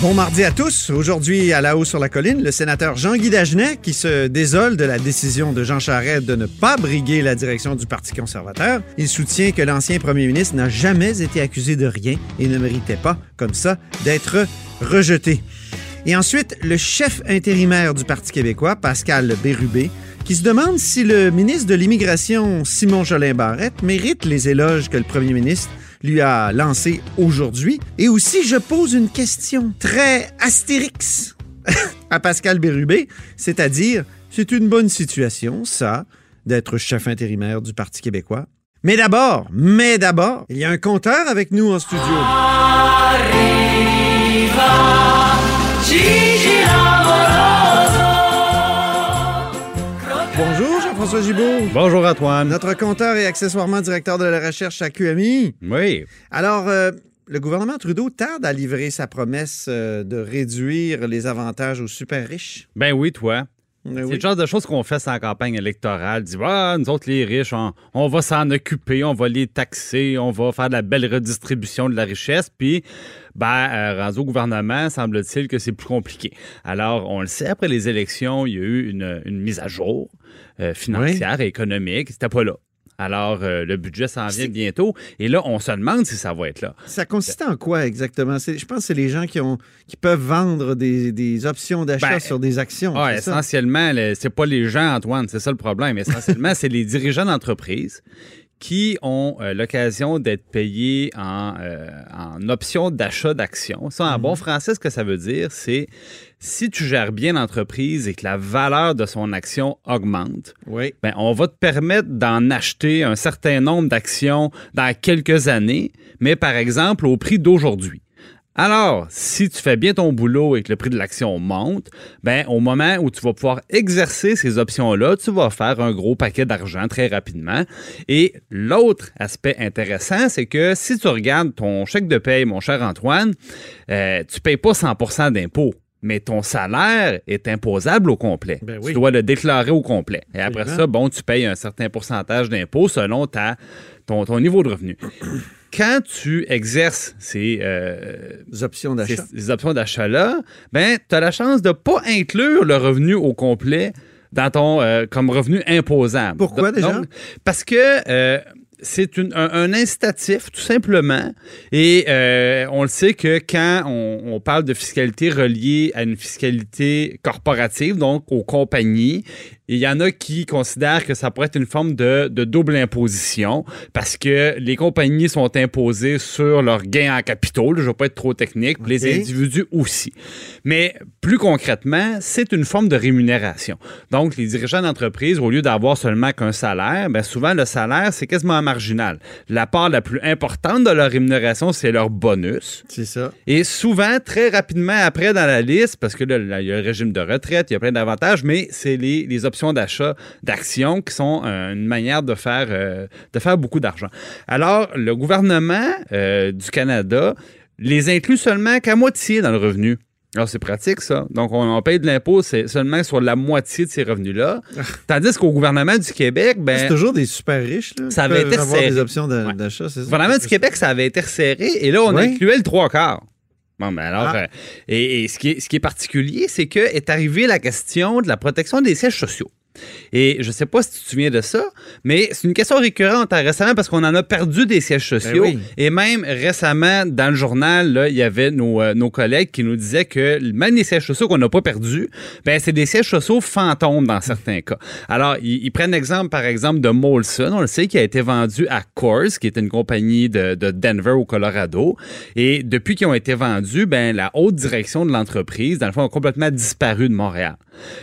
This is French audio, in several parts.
Bon mardi à tous. Aujourd'hui, à la haut sur la colline, le sénateur Jean-Guy Dagenet qui se désole de la décision de Jean Charest de ne pas briguer la direction du Parti conservateur. Il soutient que l'ancien premier ministre n'a jamais été accusé de rien et ne méritait pas, comme ça, d'être rejeté. Et ensuite, le chef intérimaire du Parti québécois, Pascal Bérubé, qui se demande si le ministre de l'Immigration, Simon Jolin Barrette, mérite les éloges que le premier ministre lui a lancé aujourd'hui. Et aussi, je pose une question très astérix à Pascal Bérubé, c'est-à-dire, c'est une bonne situation, ça, d'être chef intérimaire du Parti québécois. Mais d'abord, mais d'abord, il y a un compteur avec nous en studio. Gibault. Bonjour Antoine. Notre compteur et accessoirement directeur de la recherche à QMI. Oui. Alors, euh, le gouvernement Trudeau tarde à livrer sa promesse euh, de réduire les avantages aux super riches. Ben oui, toi. C'est le genre de choses qu'on fait sans campagne électorale. Dit, ah, nous autres, les riches, on, on va s'en occuper, on va les taxer, on va faire de la belle redistribution de la richesse. Puis, ben, euh, rendu au gouvernement, semble-t-il que c'est plus compliqué. Alors, on le sait, après les élections, il y a eu une, une mise à jour euh, financière et économique. C'était pas là. Alors, euh, le budget s'en vient bientôt. Et là, on se demande si ça va être là. Ça consiste en quoi exactement? Je pense que c'est les gens qui, ont, qui peuvent vendre des, des options d'achat Ben, sur des actions. Ah, essentiellement, le- c'est pas les gens, Antoine, c'est ça le problème. Essentiellement, c'est les dirigeants d'entreprise qui ont euh, l'occasion d'être payés en, euh, en option d'achat d'actions. Ça, en bon français, ce que ça veut dire, c'est si tu gères bien l'entreprise et que la valeur de son action augmente, Oui. ben, on va te permettre d'en acheter un certain nombre d'actions dans quelques années, mais par exemple au prix d'aujourd'hui. Alors, si tu fais bien ton boulot et que le prix de l'action monte, ben au moment où tu vas pouvoir exercer ces options-là, tu vas faire un gros paquet d'argent très rapidement. Et l'autre aspect intéressant, c'est que si tu regardes ton chèque de paye, mon cher Antoine, euh, tu payes pas 100% d'impôts. Mais ton salaire est imposable au complet. Ben Tu dois le déclarer au complet. Et après ça, bon, tu payes un certain pourcentage d'impôts selon ta, ton, ton niveau de revenu. Quand tu exerces ces, euh, options d'achat. ces, ces options d'achat-là, ben, tu as la chance de ne pas inclure le revenu au complet dans ton euh, comme revenu imposable. Pourquoi Donc- déjà? Parce que euh, c'est un, un incitatif, tout simplement. Et euh, on le sait que quand on, on parle de fiscalité reliée à une fiscalité corporative, donc aux compagnies, il y en a qui considèrent que ça pourrait être une forme de, de double imposition parce que les compagnies sont imposées sur leurs gains en capitaux. là, je ne vais pas être trop technique. Les individus aussi. Mais plus concrètement, c'est une forme de rémunération. Donc, les dirigeants d'entreprise, au lieu d'avoir seulement qu'un salaire, ben souvent le salaire, c'est quasiment marginal. La part la plus importante de leur rémunération, c'est leur bonus. C'est ça. Et souvent, très rapidement après dans la liste, parce que là, là, il y a le régime de retraite, il y a plein d'avantages, mais c'est les, les options d'achat d'actions qui sont euh, une manière de faire, euh, de faire beaucoup d'argent. Alors, le gouvernement euh, du Canada les inclut seulement qu'à moitié dans le revenu. Alors, c'est pratique, ça. Donc, on, on paye de l'impôt seulement sur la moitié de ces revenus-là. Tandis qu'au gouvernement du Québec, ben, c'est toujours des super riches là, ça avait été avoir serré. des options Ouais. c'est ça? Le gouvernement du Québec, ça avait été resserré et là, on incluait le trois quarts. Bon, ben alors, Ah. euh, et, et ce, qui est, ce qui est particulier, c'est que est arrivée la question de la protection des sièges sociaux. Et je sais pas si tu te souviens de ça, mais c'est une question récurrente hein, récemment parce qu'on en a perdu des sièges sociaux. Ben oui. Et même récemment, dans le journal, là, il y avait nos, euh, nos collègues qui nous disaient que même les sièges sociaux qu'on n'a pas perdus, ben, c'est des sièges sociaux fantômes dans certains cas. Alors, ils, ils prennent l'exemple, par exemple, de Molson, on le sait, qui a été vendu à Coors, qui est une compagnie de, de Denver au Colorado. Et depuis qu'ils ont été vendus, ben, la haute direction de l'entreprise, dans le fond, a complètement disparu de Montréal.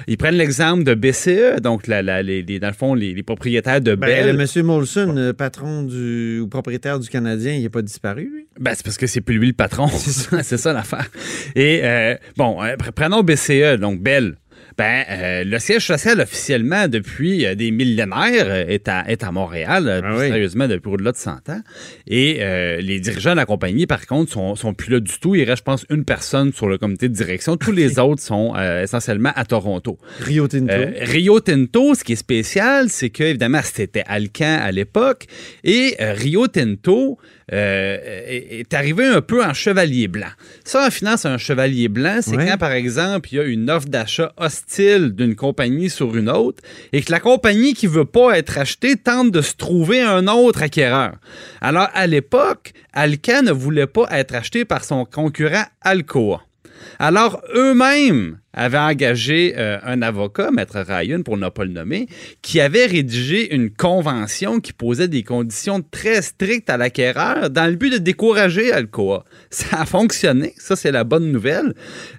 Ils prennent l'exemple de BCE, donc la, la- les, les- dans le fond, les, les propriétaires de Ben, Bell. le monsieur Molson, le patron du ou propriétaire du Canadien, il n'est pas disparu, lui. Ben, c'est parce que c'est plus lui le patron. c'est ça, l'affaire. Et euh, bon, euh, pre- prenons BCE, donc Bell. Ben, euh, le siège social officiellement depuis euh, des millénaires euh, est à, est à Montréal, Ah plus oui. sérieusement depuis au-delà de 100 ans. Et euh, les dirigeants de la compagnie, par contre, sont, sont plus là du tout. Il reste, je pense, une personne sur le comité de direction. Tous les autres sont essentiellement à Toronto. Rio Tinto. Rio Tinto, ce qui est spécial, c'est que évidemment c'était Alcan à l'époque et Rio Tinto euh, est, est arrivé un peu en chevalier blanc. Ça, en finance, un chevalier blanc, c'est Ouais. quand, par exemple, il y a une offre d'achat hostile d'une compagnie sur une autre et que la compagnie qui veut pas être achetée tente de se trouver un autre acquéreur. Alors, à l'époque, Alcan ne voulait pas être acheté par son concurrent Alcoa. Alors, eux-mêmes avaient engagé euh, un avocat, Maître Ryan, pour ne pas le nommer, qui avait rédigé une convention qui posait des conditions très strictes à l'acquéreur dans le but de décourager Alcoa. Ça a fonctionné, ça c'est la bonne nouvelle.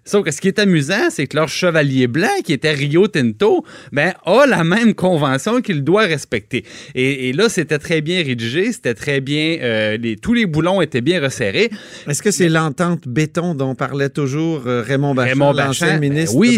Sauf que ce qui est amusant, c'est que leur chevalier blanc, qui était Rio Tinto, ben, a la même convention qu'il doit respecter. Et, et là, c'était très bien rédigé, c'était très bien, euh, les, tous les boulons étaient bien resserrés. Est-ce que c'est l'entente béton dont parlait toujours euh, Raymond Bachand, Raymond l'ancien Bachand, ministre oui,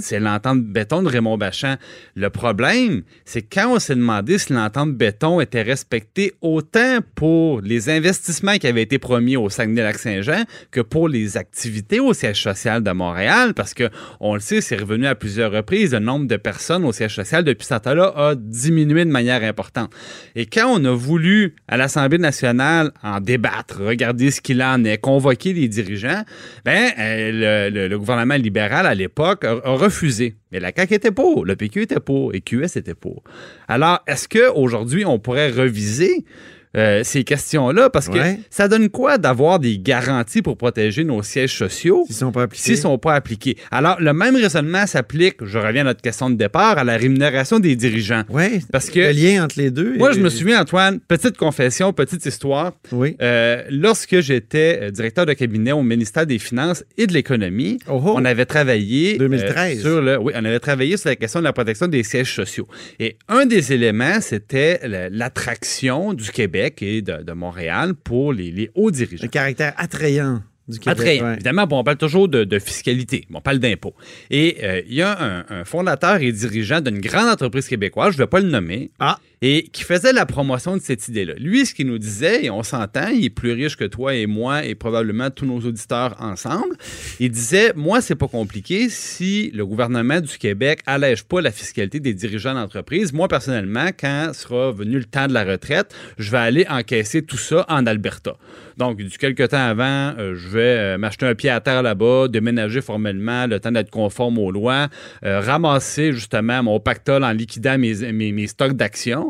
c'est l'entente- béton de Raymond Bachand. Le problème, c'est quand on s'est demandé si l'entente béton était respectée autant pour les investissements qui avaient été promis au Saguenay-Lac-Saint-Jean que pour les activités au siège social de Montréal, parce que on le sait, c'est revenu à plusieurs reprises, le nombre de personnes au siège social depuis ce temps-là a diminué de manière importante. Et quand on a voulu à l'Assemblée nationale en débattre, regarder ce qu'il en est, convoquer les dirigeants, ben euh, le, le- le gouvernement libéral à l'époque a, refusé. Mais la CAQ était pour, le PQ était pour et QS était pour. Alors, est-ce qu'aujourd'hui, on pourrait reviser euh, ces questions-là? Parce que Ouais. ça donne quoi d'avoir des garanties pour protéger nos sièges sociaux? S'ils sont pas appliqués? sont pas appliqués? Alors, le même raisonnement s'applique, je reviens à notre question de départ, à la rémunération des dirigeants. Oui, Parce que le lien entre les deux. moi, je me souviens, Antoine, petite confession, petite histoire. Oui. Euh, lorsque j'étais euh, directeur de cabinet au ministère des Finances et de l'Économie, Oh oh. on avait travaillé 2013. euh, sur le, oui, on avait travaillé sur la question de la protection des sièges sociaux. Et un des éléments, c'était la- l'attraction du Québec et de, de Montréal pour les, les hauts dirigeants. Le caractère attrayant du Québec. Attrayant. ouais. Évidemment, bon, on parle toujours de, de fiscalité, on parle d'impôts. Et euh, il y a un, un fondateur et dirigeant d'une grande entreprise québécoise, je ne vais pas le nommer, Ah. Et qui faisait la promotion de cette idée-là. Lui, ce qu'il nous disait, et on s'entend, il est plus riche que toi et moi et probablement tous nos auditeurs ensemble, il disait, moi, c'est pas compliqué si le gouvernement du Québec allège pas la fiscalité des dirigeants d'entreprise. Moi, personnellement, quand sera venu le temps de la retraite, je vais aller encaisser tout ça en Alberta. Donc, du quelque temps avant, euh, je vais euh, m'acheter un pied à terre là-bas, déménager formellement, le temps d'être conforme aux lois, euh, ramasser justement mon pactole en liquidant mes, mes- mes stocks d'actions.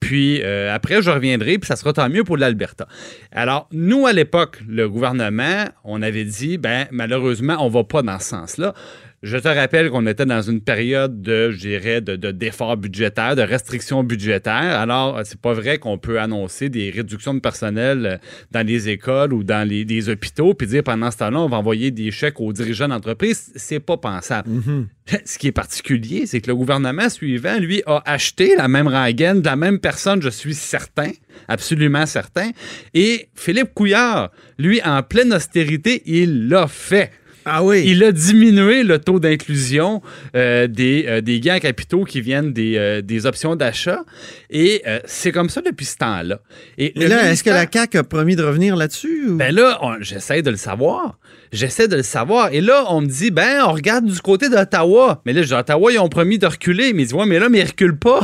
Puis euh, après, je reviendrai, puis ça sera tant mieux pour l'Alberta. Alors, nous, à l'époque, le gouvernement, on avait dit, ben malheureusement, on va pas dans ce sens-là. Je te rappelle qu'on était dans une période de, je dirais, de, de d'efforts budgétaires, de restrictions budgétaires. Alors, euh, c'est pas vrai qu'on peut annoncer des réductions de personnel euh, dans les écoles ou dans les, les hôpitaux, puis dire pendant ce temps-là, on va envoyer des chèques aux dirigeants d'entreprise. C'est pas pensable. Ce qui est particulier, c'est que le gouvernement suivant, lui, a acheté la même rengaine de la même personne, je suis certain, absolument certain. Et Philippe Couillard, lui, en pleine austérité, il l'a fait. Ah oui. Il a diminué le taux d'inclusion euh, des, euh, des gains capitaux qui viennent des, euh, des options d'achat. Et euh, c'est comme ça depuis ce temps-là. Et est-ce que la CAQ a promis de revenir là-dessus? ou- ben là, j'essaie de le savoir. J'essaie de le savoir. Et là, on me dit, ben, on regarde du côté d'Ottawa. Mais là, je dis, Ottawa, ils ont promis de reculer. Mais ils disent, ouais, mais là, mais ils reculent pas.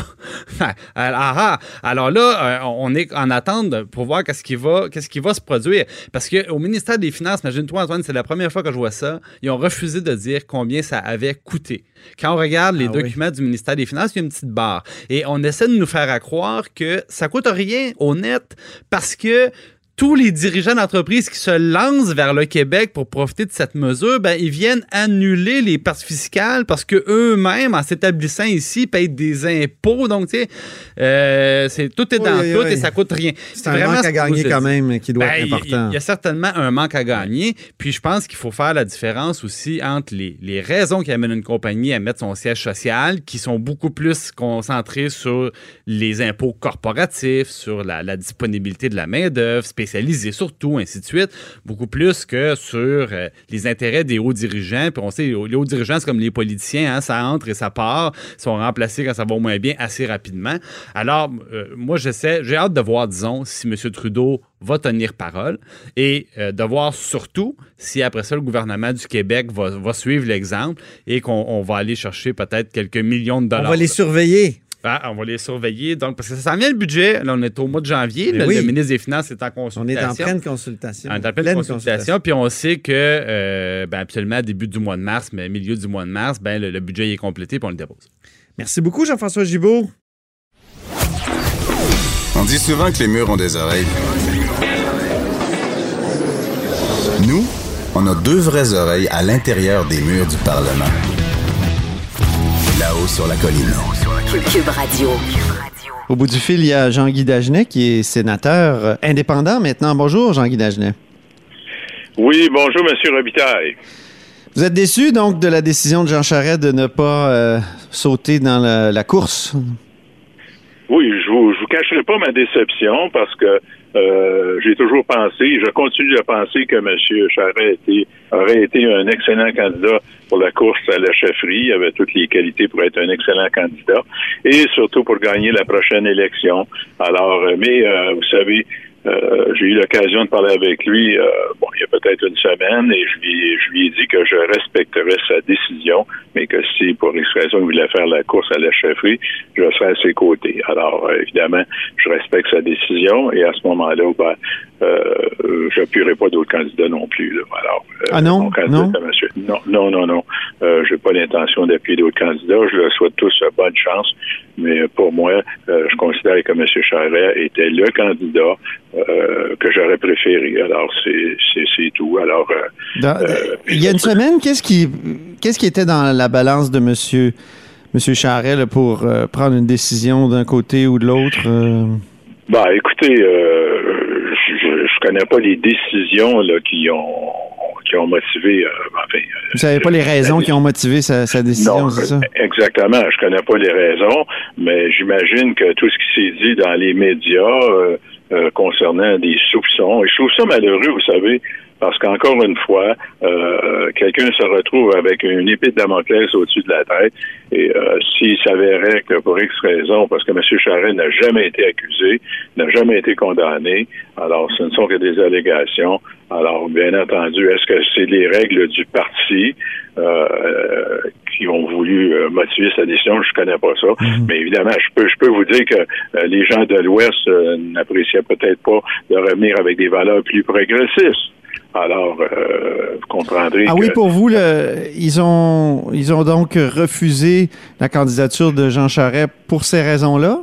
alors, ah, alors là, euh, on est en attente pour voir qu'est-ce qui va, qu'est-ce qui va se produire. Parce qu'au ministère des Finances, imagine-toi, Antoine, c'est la première fois que je vois ça. Ils ont refusé de dire combien ça avait coûté. Quand on regarde les Ah oui. documents du ministère des Finances, il y a une petite barre. Et on essaie de nous faire à croire que ça coûte rien au net parce que tous les dirigeants d'entreprise qui se lancent vers le Québec pour profiter de cette mesure, ben, ils viennent annuler les pertes fiscales parce que eux-mêmes, en s'établissant ici, payent des impôts. Donc, tu sais, euh, c'est tout est dans Oui, tout oui. et ça coûte rien. c'est un manque à gagner quand même qui doit Ben, être il- important. Il y a certainement un manque à gagner. Puis je pense qu'il faut faire la différence aussi entre les, les raisons qui amènent une compagnie à mettre son siège social, qui sont beaucoup plus concentrées sur les impôts corporatifs, sur la, la disponibilité de la main-d'œuvre spécialisés surtout, ainsi de suite, beaucoup plus que sur euh, les intérêts des hauts dirigeants. Puis on sait, les hauts dirigeants, c'est comme les politiciens, hein, ça entre et ça part, ils sont remplacés quand ça va au moins bien assez rapidement. Alors, euh, moi, j'essaie, j'ai hâte de voir, disons, si M. Trudeau va tenir parole et euh, de voir surtout si après ça, le gouvernement du Québec va, va suivre l'exemple et qu'on va aller chercher peut-être quelques millions de dollars. On va les surveiller. Ah, on va les surveiller. Donc, parce que ça s'en vient le budget. Là, on est au mois de janvier. Le, oui. le ministre des Finances est en On consultation. est en pleine consultation. On est en pleine consultation. Puis on sait que, euh, ben, absolument, début du mois de mars, mais milieu du mois de mars, ben, le, le budget est complété puis on le dépose. Merci beaucoup, Jean-François Gibault. On dit souvent que les murs ont des oreilles. Nous, on a deux vraies oreilles à l'intérieur des murs du Parlement. Là-haut sur la colline. Cube Radio. Au bout du fil, il y a Jean-Guy Dagenet, qui est sénateur indépendant maintenant. Bonjour, Jean-Guy Dagenet. Oui, bonjour, Monsieur Robitaille. Vous êtes déçu, donc, de la décision de Jean Charest de ne pas euh, sauter dans la, la course? Oui, je vous, je vous cacherai pas ma déception parce que euh, j'ai toujours pensé, je continue de penser que M. Charest était, aurait été un excellent candidat pour la course à la chefferie. Il avait toutes les qualités pour être un excellent candidat et surtout pour gagner la prochaine élection. Alors, euh, mais euh, vous savez, euh, j'ai eu l'occasion de parler avec lui, euh, bon, il y a peut-être une semaine, et je lui, je lui ai dit que je respecterais sa décision, mais que si pour X raison il voulait faire la course à la chefferie, je serais à ses côtés. Alors, euh, évidemment, je respecte sa décision, et à ce moment-là, ben, euh, j'appuierai pas d'autres candidats non plus. là. Alors, euh, Ah non? Non? monsieur. Non, non, non, non. Euh, j'ai pas l'intention d'appuyer d'autres candidats. Je leur souhaite tous bonne chance. Mais pour moi, euh, je considère que M. Charest était le candidat euh, que j'aurais préféré. Alors, c'est, tout. Alors, euh, Dans- Euh, il y a une semaine, qu'est-ce qui, qu'est-ce qui était dans la balance de Monsieur, Monsieur Charest là, pour euh, prendre une décision d'un côté ou de l'autre? bah, écoutez, je, je connais pas les décisions là, qui ont qui ont motivé. euh, enfin, Vous savez pas les raisons qui ont motivé sa, sa décision, c'est ça? exactement. Je connais pas les raisons, mais j'imagine que tout ce qui s'est dit dans les médias euh, euh, concernant des soupçons, et je trouve ça malheureux, vous savez, parce qu'encore une fois, euh, quelqu'un se retrouve avec une épée de Damoclès au-dessus de la tête, et euh, s'il s'avérait que pour X raison, parce que M. Charest n'a jamais été accusé, n'a jamais été condamné, alors ce ne sont que des allégations. Alors, bien entendu, est-ce que c'est les règles du parti? Euh, qui ont voulu euh, motiver sa décision? Je connais pas ça. Mais évidemment, je peux, je peux vous dire que euh, les gens de l'Ouest euh, n'appréciaient peut-être pas de revenir avec des valeurs plus progressistes. Alors, vous comprendrez Ah que... oui, pour vous, le- ils, ont, ils ont donc refusé la candidature de Jean Charest pour ces raisons-là?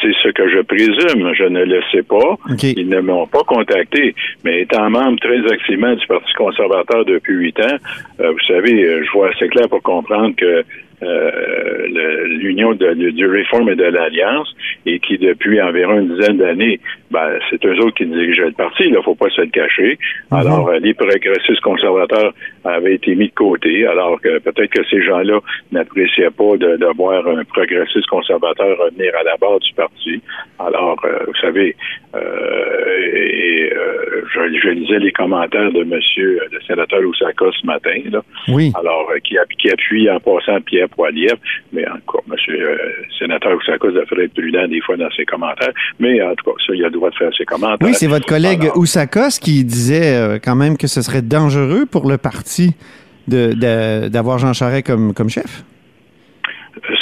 C'est ce que je présume. Je ne le sais pas. Ils ne m'ont pas contacté. Mais étant membre très activement du Parti conservateur depuis huit ans, euh, vous savez, euh, je vois assez clair pour comprendre que euh, l'union du Réforme et de l'Alliance et qui, depuis environ une dizaine d'années, ben, c'est eux autres qui dirigeaient le parti. Il ne faut pas se le cacher. Alors, euh, les progressistes conservateurs avaient été mis de côté, alors que peut-être que ces gens-là n'appréciaient pas de, de voir un progressiste conservateur revenir à la barre du parti. Alors, euh, vous savez, euh, et, euh, je, je lisais les commentaires de Monsieur le sénateur Oussaka ce matin, là, Oui. alors euh, qui, app- qui appuie en passant Pierre Poilievre, mais encore, Monsieur euh, sénateur Oussaka devrait être prudent des fois dans ses commentaires, mais en tout cas, ça, il a le droit de faire ses commentaires. Oui, c'est votre collègue Alors, Oussakos qui disait euh, quand même que ce serait dangereux pour le parti de- de- d'avoir Jean Charest comme, comme chef.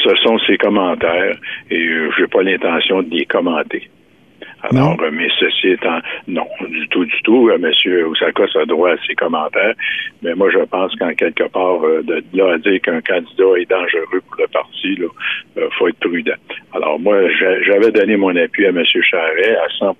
ce sont ses commentaires et euh, j'ai pas l'intention de les commenter. Alors, euh, mais ceci étant, non, du tout, du tout. Euh, Monsieur Oussakos a droit à ses commentaires, mais moi, je pense qu'en quelque part, euh, de là à dire qu'un candidat est dangereux pour le parti, euh, faut être prudent. Alors, moi, j'a- j'avais donné mon appui à Monsieur Charret à 100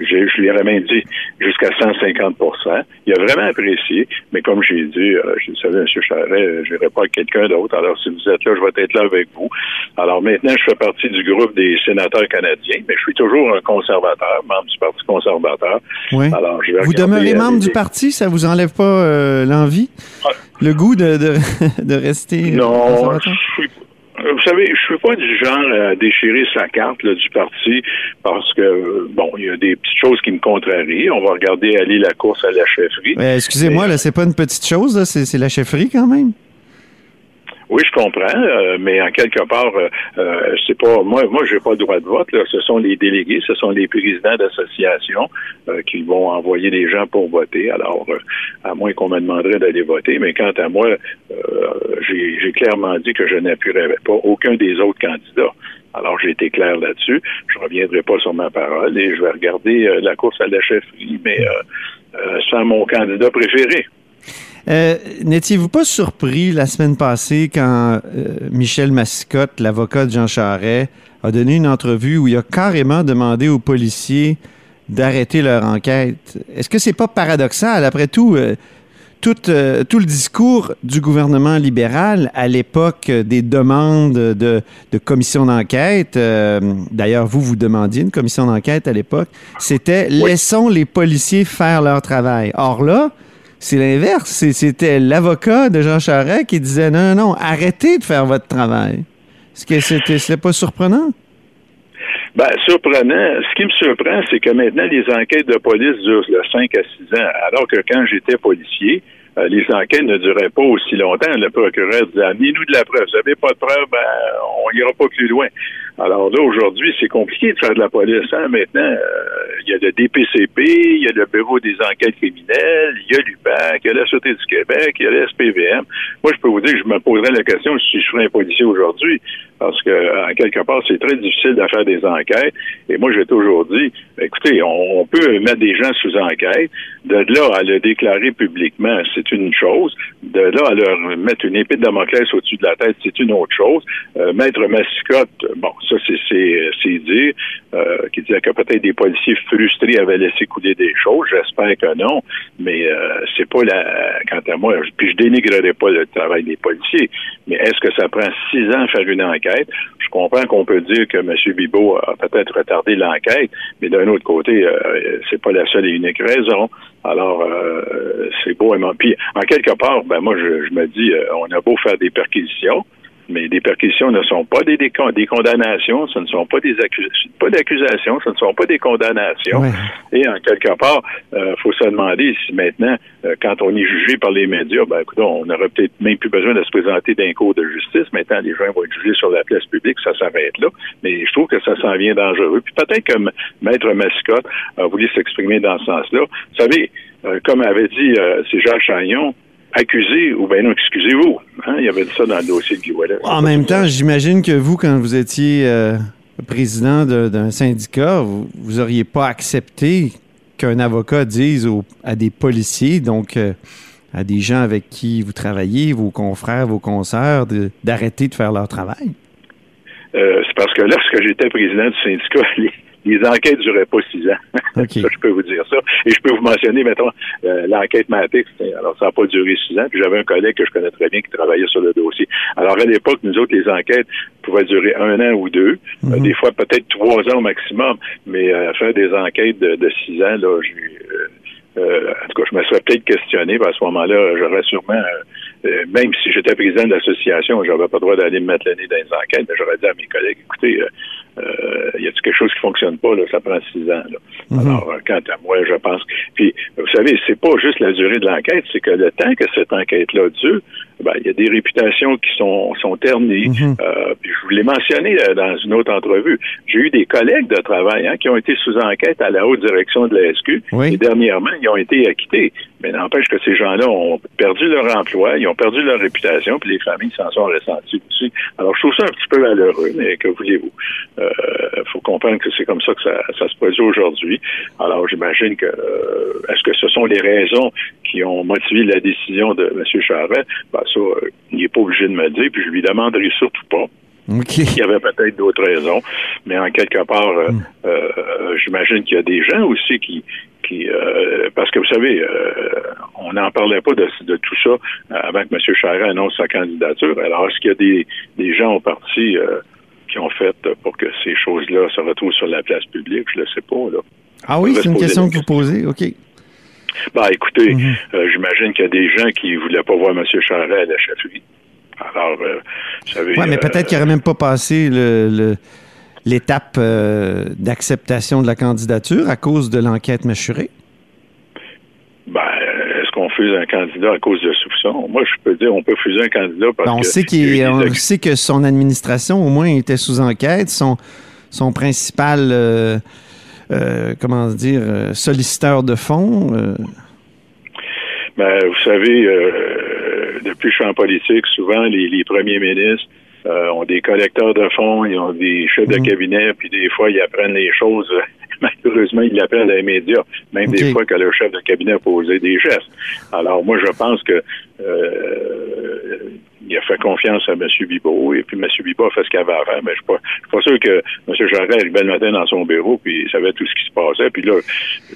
J'ai- Je lui ai même dit jusqu'à 150% Il a vraiment apprécié, mais comme j'ai dit, je savais, Monsieur Charret, euh, je n'irai pas avec quelqu'un d'autre. Alors, si vous êtes là, je vais être là avec vous. Alors, maintenant, je fais partie du groupe des sénateurs canadiens, mais je suis toujours un conservateur, membre du Parti conservateur. Oui. Alors, je vais Vous demeurez membre avec du parti, ça vous enlève pas euh, l'envie, Ah. le goût de, de, de rester Non, je suis- vous savez, je suis pas du genre à déchirer sa carte là, du parti parce que, bon, il y a des petites choses qui me contrarient. On va regarder aller la course à la chefferie. Excusez-moi, là, c'est pas une petite chose, c'est la chefferie quand même? Oui, je comprends, euh, mais en quelque part, euh, euh, c'est pas moi. Moi, j'ai pas le droit de vote. Là. Ce sont les délégués, ce sont les présidents d'associations qui vont envoyer des gens pour voter. Alors, à moins qu'on me demanderait d'aller voter, mais quant à moi, j'ai clairement dit que je n'appuierais pas aucun des autres candidats. Alors, j'ai été clair là-dessus. Je reviendrai pas sur ma parole et je vais regarder la course à la chefferie, mais sans mon candidat préféré. Euh, N'étiez-vous pas surpris la semaine passée quand euh, Michel Massicotte, l'avocat de Jean Charest, a donné une entrevue où il a carrément demandé aux policiers d'arrêter leur enquête? Est-ce que c'est pas paradoxal? Après tout, euh, tout, tout, le discours du gouvernement libéral à l'époque des demandes de, de commission d'enquête, d'ailleurs, vous, vous demandiez une commission d'enquête à l'époque, c'était laissons les policiers faire leur travail. Or là, c'est l'inverse. C'était l'avocat de Jean Charest qui disait non, non, arrêtez de faire votre travail. Est-ce que c'était pas surprenant? Ben, surprenant. Ce qui me surprend, c'est que maintenant, les enquêtes de police durent de 5 à 6 ans, alors que quand j'étais policier, euh, les enquêtes ne duraient pas aussi longtemps. Le procureur disait Amenez-nous de la preuve. Vous n'avez pas de preuve, ben, on n'ira pas plus loin. Alors là, aujourd'hui, c'est compliqué de faire de la police. Hein? Maintenant, euh, il y a le DPCP, il y a le Bureau des enquêtes criminelles, il y a l'UPAC, il y a la Sûreté du Québec, il y a le SPVM. Moi, je peux vous dire que je me poserais la question si je serais un policier aujourd'hui, parce que, en quelque part, c'est très difficile de faire des enquêtes. Et moi, j'ai toujours dit, écoutez, on, peut mettre des gens sous enquête, de là à le déclarer publiquement, c'est une chose. De là à leur mettre une épée de Damoclès au-dessus de la tête, c'est une autre chose. Euh, Maître Massicotte, bon, ça, c'est dire euh, qui disait que peut-être des policiers frustrés avaient laissé couler des choses. J'espère que non, mais euh, c'est pas la. Quant à moi, puis je dénigrerai pas le travail des policiers, mais est-ce que ça prend six ans à faire une enquête? Je comprends qu'on peut dire que M. Bibot a peut-être retardé l'enquête, mais d'un autre côté, euh, c'est pas la seule et unique raison. Alors, c'est beau. Puis, en quelque part, ben moi, je me dis, on a beau faire des perquisitions, mais des perquisitions ne sont pas des, des, condamnations, ce ne sont pas des accusations, pas d'accusations, ce ne sont pas des condamnations. Et en quelque part, il euh, faut se demander si maintenant, euh, quand on est jugé par les médias, ben écoute, on n'aurait peut-être même plus besoin de se présenter d'un cours de justice. Maintenant, les gens vont être jugés sur la place publique, ça s'arrête là. Mais je trouve que ça s'en vient dangereux. Puis peut-être que Maître Mascotte a voulu s'exprimer dans ce sens-là. Vous savez, euh, comme avait dit c'est Jacques Chagnon, accusé ou bien non, excusez-vous. Hein, il y avait dit ça dans le dossier de Guy En même temps, j'imagine que vous, quand vous étiez euh, président d'un syndicat, vous, vous auriez pas accepté qu'un avocat dise à des policiers, donc euh, à des gens avec qui vous travaillez, vos confrères, vos consoeurs, d'arrêter de, faire leur travail? Euh, c'est parce que lorsque j'étais président du syndicat, les enquêtes duraient pas six ans. ça, je peux vous dire ça. Et je peux vous mentionner, mettons, euh, l'enquête Matix. Alors, ça n'a pas duré six ans. Puis j'avais un collègue que je connais très bien qui travaillait sur le dossier. Alors, à l'époque, nous autres, les enquêtes pouvaient durer un an ou deux. Euh, mhm. des fois, peut-être trois ans au maximum. Mais euh, faire des enquêtes de, six ans, là, j'ai... en tout cas, je me serais peut-être questionné, à ce moment-là, j'aurais sûrement euh, même si j'étais président de l'association, j'avais pas le droit d'aller me mettre nez dans les enquêtes, mais j'aurais dit à mes collègues, écoutez, euh, euh y a quelque chose qui fonctionne pas, là, ça prend six ans. Là. Mhm. Alors, euh, quant à moi, je pense. Puis, vous savez, c'est pas juste la durée de l'enquête, c'est que le temps que cette enquête-là dure, ben, il y a des réputations qui sont, sont ternies. Mhm. euh, je vous l'ai mentionné dans une autre entrevue. J'ai eu des collègues de travail hein, qui ont été sous enquête à la haute direction de la SQ. Et dernièrement, ils ont été acquittés. Mais n'empêche que ces gens-là ont perdu leur emploi, ils ont perdu leur réputation, puis les familles s'en sont ressenties aussi. Alors, je trouve ça un petit peu malheureux, mais que voulez-vous? Il euh, faut comprendre que c'est comme ça que ça, ça se produit aujourd'hui. Alors, j'imagine que euh, est-ce que ce sont les raisons qui ont motivé la décision de M. Charret? Ben, ça, euh, il n'est pas obligé de me dire, puis je lui demanderai surtout pas. Il y avait peut-être d'autres raisons, mais en quelque part, hmm. j'imagine qu'il y a des gens aussi qui, euh, parce que vous savez, euh, on n'en parlait pas de, tout ça avant que M. Charest annonce sa candidature. Alors, est-ce qu'il y a des, gens au parti euh, qui ont fait pour que ces choses-là se retrouvent sur la place publique? Je ne le sais pas. Là. Ah oui, c'est une question que vous posez. OK. Bah, écoutez, mhm. j'imagine qu'il y a des gens qui ne voulaient pas voir M. Charest à la chefferie. Alors, euh, vous savez... Oui, mais euh, peut-être qu'il n'aurait même pas passé le- le- l'étape euh, d'acceptation de la candidature à cause de l'enquête mâchurée. Ben, est-ce qu'on fuse un candidat à cause de soupçons? Moi, je peux dire, on peut fuser un candidat parce Ben, on que... sait, on des sait que son administration, au moins, était sous enquête. Son, son principal, euh, euh, comment dire, euh, solliciteur de fonds. euh, Ben, vous savez, depuis que je suis en politique, souvent, les, les premiers ministres ont des collecteurs de fonds, ils ont des chefs de Mhm. cabinet, puis des fois, ils apprennent les choses. Malheureusement, ils l'appellent dans les médias, même des fois que le chef de cabinet a posé des gestes. Alors, moi, je pense que euh, il a fait confiance à M. Bibot, et puis M. Bibot a fait ce qu'il avait à faire, mais je je suis pas sûr que M. Jarret arrivait le matin dans son bureau, puis il savait tout ce qui se passait. Puis là,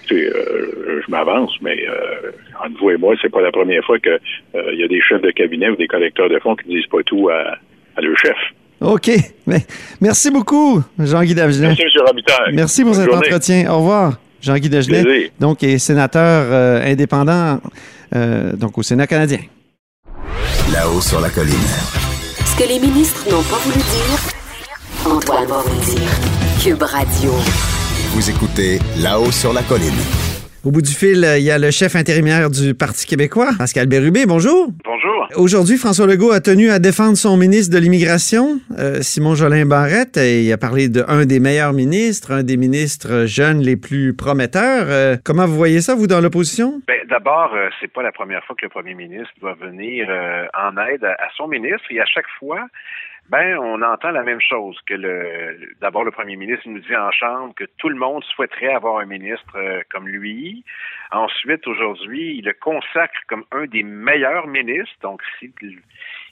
tu sais, euh, je m'avance, mais euh, entre vous et moi, c'est pas la première fois que euh, il y a des chefs de cabinet ou des collecteurs de fonds qui disent pas tout à, à leur chef. OK. Mais, merci beaucoup, Jean-Guy Dagenet. Merci, M. Robitaille. Merci pour Bonne cet journée. entretien. Au revoir, Jean-Guy Dagenet, Plaisir. donc est sénateur euh, indépendant euh, donc au Sénat canadien. Là-haut sur la colline. Ce que les ministres n'ont pas voulu dire, Antoine va vous le dire. Cube Radio. Vous écoutez Là-haut sur la colline. Au bout du fil, il y a le chef intérimaire du Parti québécois, Pascal Bérubé. Bonjour. Bonjour. Aujourd'hui, François Legault a tenu à défendre son ministre de l'Immigration, euh, Simon Jolin Barrette. Et il a parlé d'un des meilleurs ministres, un des ministres jeunes les plus prometteurs. Euh, comment vous voyez ça, vous, dans l'opposition? Ben, D'abord, euh, c'est pas la première fois que le premier ministre doit venir euh, en aide à, à son ministre et à chaque fois, ben, on entend la même chose que le. D'abord, le premier ministre nous dit en chambre que tout le monde souhaiterait avoir un ministre euh, comme lui. Ensuite, aujourd'hui, il le consacre comme un des meilleurs ministres. Donc, s'il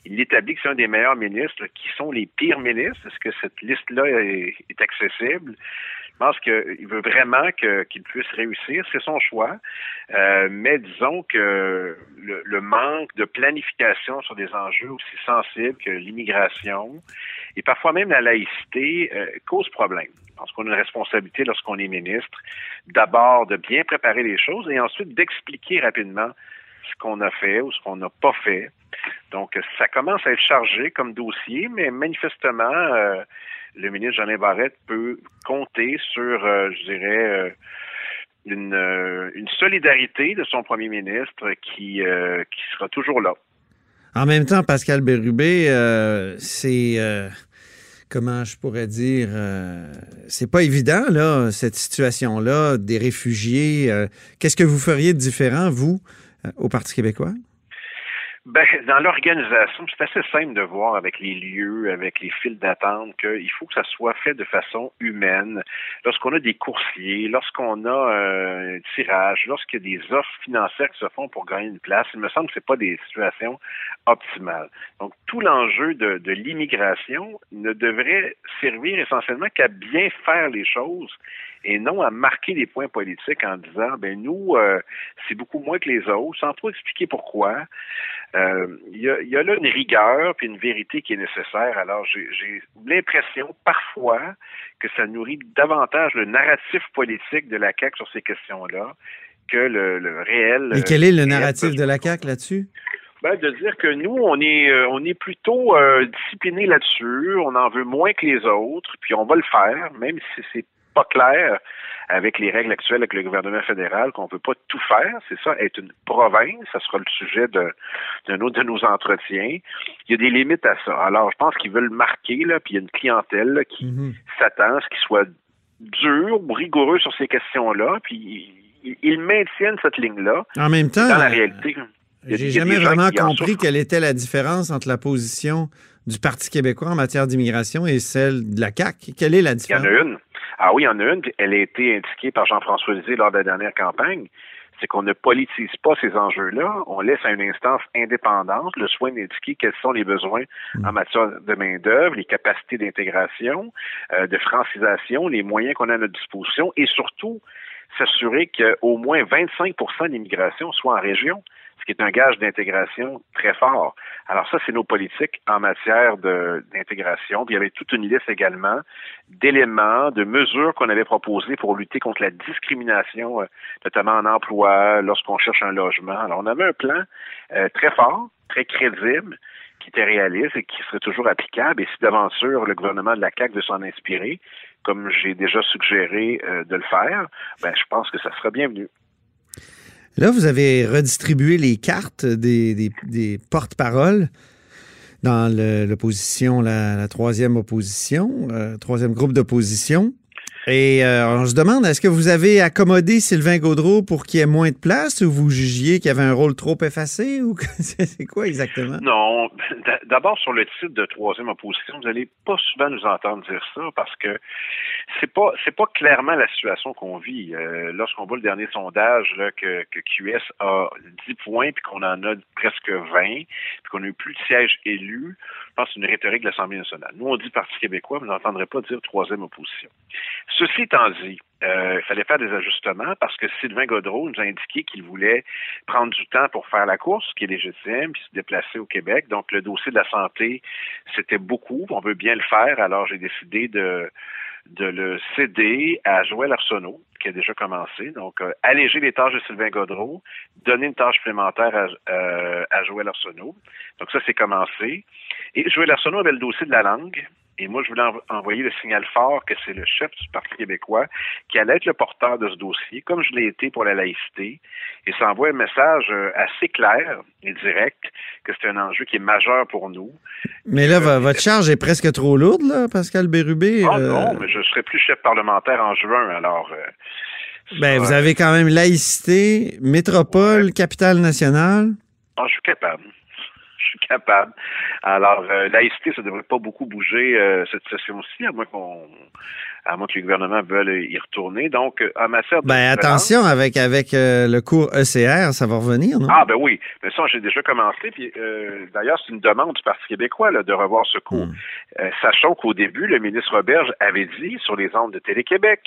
il établit que c'est un des meilleurs ministres, qui sont les pires ministres? Est-ce que cette liste-là est, est accessible? Je pense qu'il veut vraiment qu'il puisse réussir. C'est son choix. Euh, mais disons que le, le manque de planification sur des enjeux aussi sensibles que l'immigration et parfois même la laïcité euh, cause problème. Je pense qu'on a une responsabilité lorsqu'on est ministre, d'abord de bien préparer les choses et ensuite d'expliquer rapidement ce qu'on a fait ou ce qu'on n'a pas fait. Donc, ça commence à être chargé comme dossier, mais manifestement, euh, le ministre Jeanin Barrette peut compter sur, euh, je dirais, euh, une, euh, une solidarité de son premier ministre qui, sera toujours là. En même temps, Pascal Bérubé, c'est... comment je pourrais dire... c'est pas évident, là, cette situation-là, des réfugiés. Qu'est-ce que vous feriez de différent, vous, au Parti québécois? Ben, dans l'organisation, c'est assez simple de voir avec les lieux, avec les files d'attente, qu'il faut que ça soit fait de façon humaine. Lorsqu'on a des coursiers, lorsqu'on a euh, un tirage, lorsqu'il y a des offres financières qui se font pour gagner une place, il me semble que c'est pas des situations optimales. Donc, tout l'enjeu de, l'immigration ne devrait servir essentiellement qu'à bien faire les choses et non à marquer des points politiques en disant ben nous euh, c'est beaucoup moins que les autres sans trop expliquer pourquoi il y, a, il y a là une rigueur puis une vérité qui est nécessaire alors j'ai l'impression parfois que ça nourrit davantage le narratif politique de la CAQ sur ces questions-là que le, le réel Et quel est le réel narratif de la CAQ là-dessus? Ben, de dire que nous, on est, euh, on est plutôt euh, disciplinés là-dessus, on en veut moins que les autres, puis on va le faire, même si c'est pas clair avec les règles actuelles avec le gouvernement fédéral qu'on peut pas tout faire. C'est ça, être une province, ça sera le sujet de d'un autre de nos entretiens. Il y a des limites à ça. Alors, je pense qu'ils veulent marquer là, puis il y a une clientèle là, qui Mhm. s'attend à ce qu'ils soient durs ou rigoureux sur ces questions-là, puis ils, ils maintiennent cette ligne-là. En même temps, Dans la euh, réalité, a- J'ai jamais vraiment compris quelle était la différence entre la position du Parti québécois en matière d'immigration et celle de la CAQ. Quelle est la Il y en différence? a une. Ah oui, il y en a une. puis Elle a été indiquée par Jean-François Lisée lors de la dernière campagne. C'est qu'on ne politise pas ces enjeux-là. On laisse à une instance indépendante le soin d'indiquer quels sont les besoins en matière de main-d'œuvre, les capacités d'intégration, euh, de francisation, les moyens qu'on a à notre disposition et surtout s'assurer qu'au moins 25% de l'immigration soit en région, ce qui est un gage d'intégration très fort. Alors ça, c'est nos politiques en matière d'intégration. Puis il y avait toute une liste également d'éléments, de mesures qu'on avait proposées pour lutter contre la discrimination, euh, notamment en emploi, lorsqu'on cherche un logement. Alors on avait un plan euh, très fort, très crédible, qui était réaliste et qui serait toujours applicable. Et si d'aventure le gouvernement de la CAQ veut s'en inspirer, comme j'ai déjà suggéré euh, de le faire, ben, je pense que ça serait bienvenu. Là, vous avez redistribué les cartes des, porte-paroles dans l'opposition, la, la, troisième opposition, euh, troisième groupe d'opposition. Et euh, on se demande, est-ce que vous avez accommodé Sylvain Gaudreau pour qu'il y ait moins de place ou vous jugiez qu'il y avait un rôle trop effacé ou c'est quoi exactement? Non. D'abord, sur le titre de troisième opposition, vous n'allez pas souvent nous entendre dire ça parce que c'est pas c'est pas clairement la situation qu'on vit. Euh, lorsqu'on voit le dernier sondage là, que, que QS a 10 points puis qu'on en a presque 20, puis qu'on n'a eu plus de sièges élus, pense une rhétorique de l'Assemblée nationale. Nous, on dit Parti québécois, mais vous n'entendrez pas dire troisième opposition. Ceci étant dit, euh, il fallait faire des ajustements parce que Sylvain Godreau nous a indiqué qu'il voulait prendre du temps pour faire la course, ce qui est légitime, puis se déplacer au Québec. Donc, le dossier de la santé, c'était beaucoup. On veut bien le faire. Alors, j'ai décidé de, de le céder à Joël Arsenault, qui a déjà commencé. Donc, euh, alléger les tâches de Sylvain Godreau, donner une tâche supplémentaire à, euh, à Joël Arsenault. Donc, ça, c'est commencé. Et Joël Arsenault avait le dossier de la langue. Et moi, je voulais envoyer le signal fort que c'est le chef du Parti québécois qui allait être le porteur de ce dossier, comme je l'ai été pour la laïcité. Et ça envoie un message euh, assez clair et direct que c'est un enjeu qui est majeur pour nous. Mais là, euh, votre charge est presque trop lourde, là, Pascal Bérubé. Ah euh... non, mais je serai plus chef parlementaire en juin, alors... Euh, ben, vous avez quand même laïcité, métropole, capitale nationale. Ah, je suis capable suis capable. Alors, euh, laïcité, ça ne devrait pas beaucoup bouger euh, cette session-ci, à moins qu'on à moins que les gouvernements veulent y retourner. Donc, euh, en matière de... Ben, attention, avec, avec euh, le cours ECR, ça va revenir, non? Ah, ben oui. Mais ça, j'ai déjà commencé. Puis, d'ailleurs, c'est une demande du Parti québécois là, de revoir ce cours. Hmm. sachant qu'au début, le ministre Roberge avait dit sur les ondes de Télé-Québec,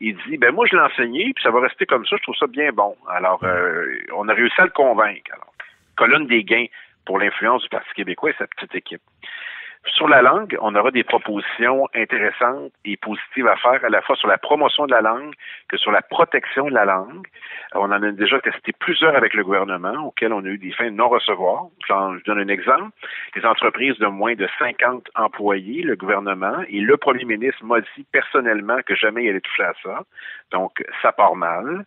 il dit, ben moi, je l'ai enseigné, puis ça va rester comme ça, je trouve ça bien bon. Alors, on a réussi à le convaincre. Alors, colonne des gains pour l'influence du Parti québécois et sa petite équipe. Sur la langue, on aura des propositions intéressantes et positives à faire, à la fois sur la promotion de la langue que sur la protection de la langue. On en a déjà testé plusieurs avec le gouvernement, auxquels on a eu des fins de non-recevoir. Je donne un exemple. Les entreprises de moins de 50 employés, le gouvernement, et le premier ministre m'a dit personnellement que jamais il allait toucher à ça. Donc, ça part mal.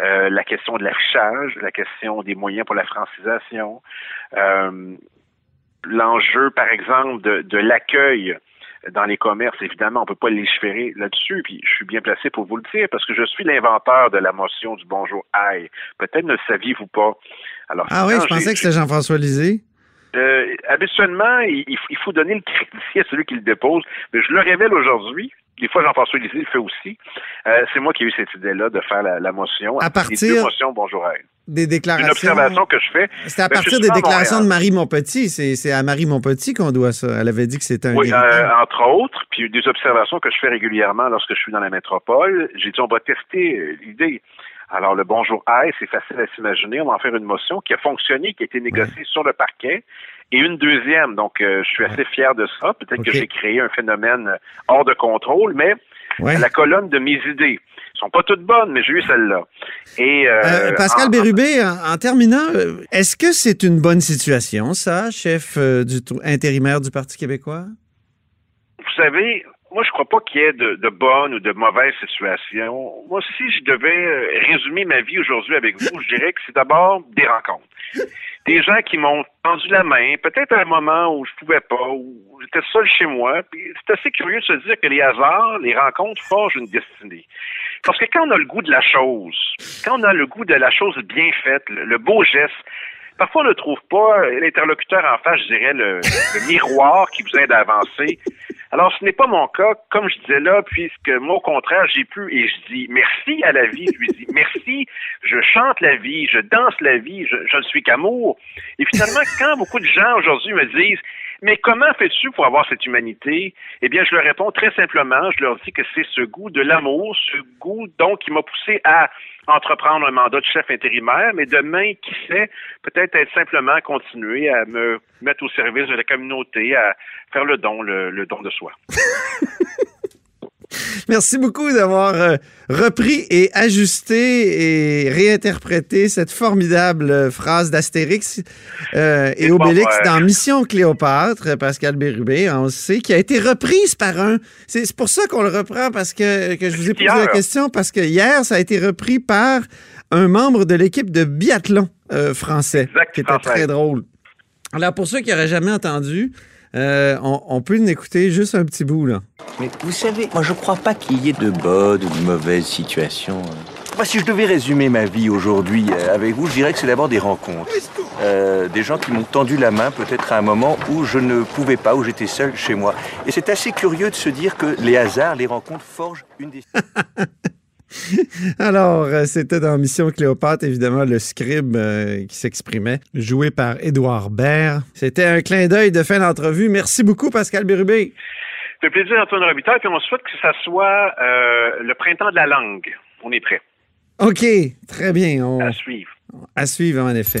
Euh, la question de l'affichage, la question des moyens pour la francisation, euh, l'enjeu, par exemple, de, de l'accueil dans les commerces, évidemment, on peut pas légiférer là-dessus, puis je suis bien placé pour vous le dire, parce que je suis l'inventeur de la motion du bonjour aïe. Peut-être ne le saviez-vous pas. Alors, ah oui, je pensais que c'était Jean-François Lisée. Euh, habituellement, il, il, faut donner le crédit à celui qui le dépose, mais je le révèle aujourd'hui, des fois Jean-François Lisée le fait aussi. Euh, c'est moi qui ai eu cette idée-là de faire la, la motion. À partir motions, bonjour des déclarations. Une observation que je fais. C'est à ben, partir des déclarations de Marie Montpetit. C'est à Marie Montpetit qu'on doit ça. Elle avait dit que c'était un. Oui, euh, entre autres. Puis des observations que je fais régulièrement lorsque je suis dans la métropole. J'ai dit on va tester l'idée. Alors, le bonjour aïe, c'est facile à s'imaginer. On va en faire une motion qui a fonctionné, qui a été négociée sur le parquet. Et une deuxième. Donc, euh, je suis assez fier de ça. Peut-être que j'ai créé un phénomène hors de contrôle, mais la colonne de mes idées. Sont pas toutes bonnes, mais j'ai eu celle-là. Et euh, euh, Pascal Bérubé, en, terminant, est-ce que c'est une bonne situation, ça, chef du intérimaire du Parti québécois? Vous savez, moi, je crois pas qu'il y ait de, bonnes ou de mauvaises situations. Moi, si je devais résumer ma vie aujourd'hui avec vous, je dirais que c'est d'abord des rencontres des gens qui m'ont tendu la main, peut-être à un moment où je pouvais pas, où j'étais seul chez moi. c'est assez curieux de se dire que les hasards, les rencontres forgent une destinée. Parce que quand on a le goût de la chose, quand on a le goût de la chose bien faite, le beau geste, Parfois, on ne trouve pas euh, l'interlocuteur en face, je dirais, le, miroir qui vous aide à avancer. Alors, ce n'est pas mon cas, comme je disais là, puisque moi, au contraire, j'ai pu, et je dis merci à la vie, je lui dis merci, je chante la vie, je danse la vie, je, ne suis qu'amour. Et finalement, quand beaucoup de gens aujourd'hui me disent, mais comment fais-tu pour avoir cette humanité? Eh bien, je leur réponds très simplement, je leur dis que c'est ce goût de l'amour, ce goût donc qui m'a poussé à entreprendre un mandat de chef intérimaire, mais demain, qui sait, peut-être être simplement continuer à me mettre au service de la communauté, à faire le don, le, don de soi. Merci beaucoup d'avoir euh, repris et ajusté et réinterprété cette formidable euh, phrase d'Astérix euh, et bon, Obélix ouais. dans Mission Cléopâtre, Pascal Bérubé, on le sait, qui a été reprise par un... C'est pour ça qu'on le reprend, parce que, que je vous ai posé la question, parce que hier, ça a été repris par un membre de l'équipe de biathlon euh, français, Exact, qui était français. très drôle. Alors, pour ceux qui n'auraient jamais entendu, euh, on, on peut juste un petit bout, là. Mais vous savez, moi je crois pas qu'il y ait de bonnes ou de mauvaises situations. Moi, si je devais résumer ma vie aujourd'hui euh, avec vous, je dirais que c'est d'abord des rencontres. Euh, des gens qui m'ont tendu la main peut-être à un moment où je ne pouvais pas, où j'étais seul chez moi. Et c'est assez curieux de se dire que les hasards, les rencontres forgent une des... Alors, euh, c'était dans Mission Cléopâtre, évidemment, le scribe euh, qui s'exprimait, joué par Édouard Baird. C'était un clin d'œil de fin d'entrevue. Merci beaucoup, Pascal Bérubé. Fait plaisir, Antoine Robitaille, puis on souhaite que ça soit euh, le printemps de la langue. On est prêt OK, très bien. On... à suivre. À suivre, en effet.